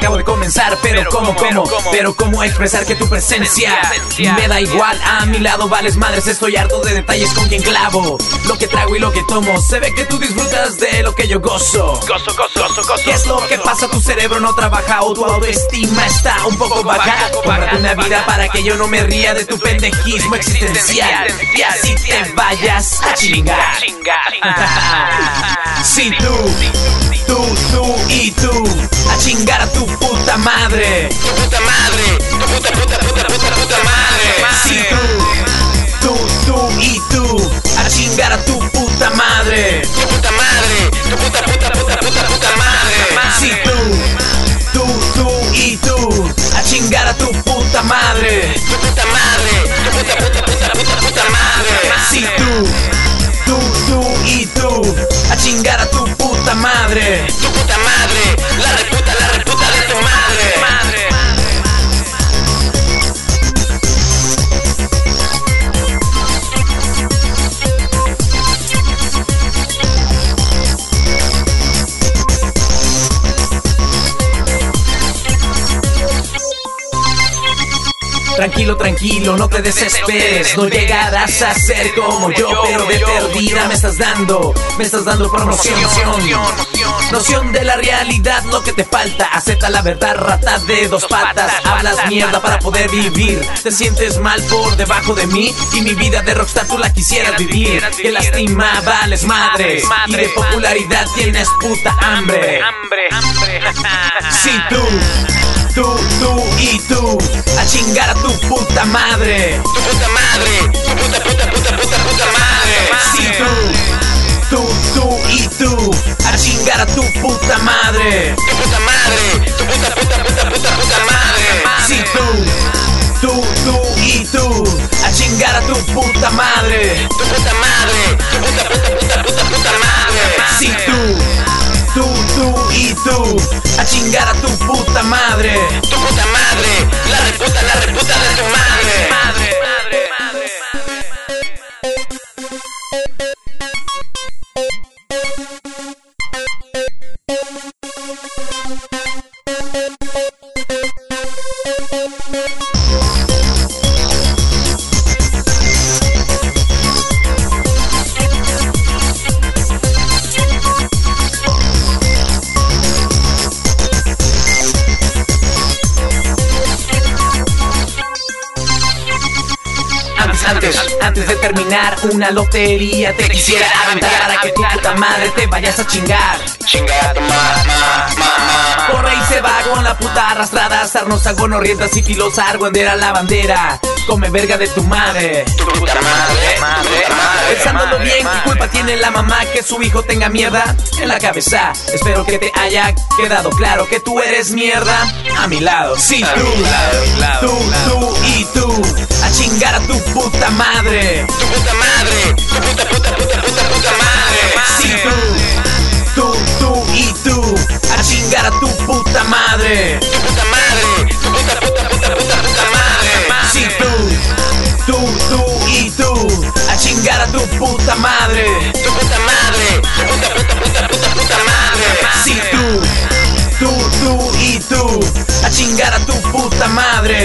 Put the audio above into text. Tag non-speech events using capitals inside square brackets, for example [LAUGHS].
Acabo de comenzar, pero, como, como, pero cómo expresar que tu presencia me da igual. A mi lado vales madres, estoy harto de detalles con quien clavo. Lo que trago y lo que tomo, se ve que tú disfrutas de lo que yo gozo. Gozo, gozo, gozo, gozo. ¿Qué es lo que pasa? Tu cerebro no trabaja o tu autoestima está un poco baja. Cómprate una vida para que yo no me ría de tu pendejismo existencial. Y así te vayas a chingar. Si [LAUGHS] tú, tú, tú y tú, chingar a tu puta madre. Tu puta madre, tu Tranquilo, tranquilo, no te desesperes. No llegarás a ser como yo, pero de perdida me estás dando, me estás dando promoción. Noción de la realidad, lo que te falta. Acepta la verdad, rata de dos patas. Hablas mierda para poder vivir. Te sientes mal por debajo de mí. Y mi vida de rockstar tú la quisieras vivir. Que lastima, vales madre. Y de popularidad tienes puta hambre. Hambre, hambre. Si tú, tú, tú y tú, a chingar a tu puta madre. Tu puta madre, tu puta, puta, puta, puta, puta madre. Si tú, tú, tú y tú, a chingar a tu puta madre. Tu puta madre, tu puta, puta, puta, puta, puta madre. Si tú, tú, tú y tú, a chingar a tu puta madre. Tu puta madre, tu puta, puta, puta, puta, puta madre. Tú, tú, tú y tú, a chingar a tu puta madre. Tu puta madre, la reputa, la reputa Antes, antes, de terminar una lotería te quisiera aventar para que tu puta madre te vayas a chingar. Chinga tu mamá, mamá. Por ahí se va con la puta arrastrada, sarnosa, gonorrienta, sifilosa, argüendera, la bandera. Come verga de tu madre. Tu puta madre, madre, madre. Pensándolo bien, ¿qué culpa tiene la mamá que su hijo tenga mierda en la cabeza? Espero que te haya quedado claro que tú eres mierda a mi lado. Sí, A tú, mi lado, a mi lado, tú, a mi lado. tú y tú, a chingar a tu puta madre. Tu puta madre, tu puta, a tu puta madre.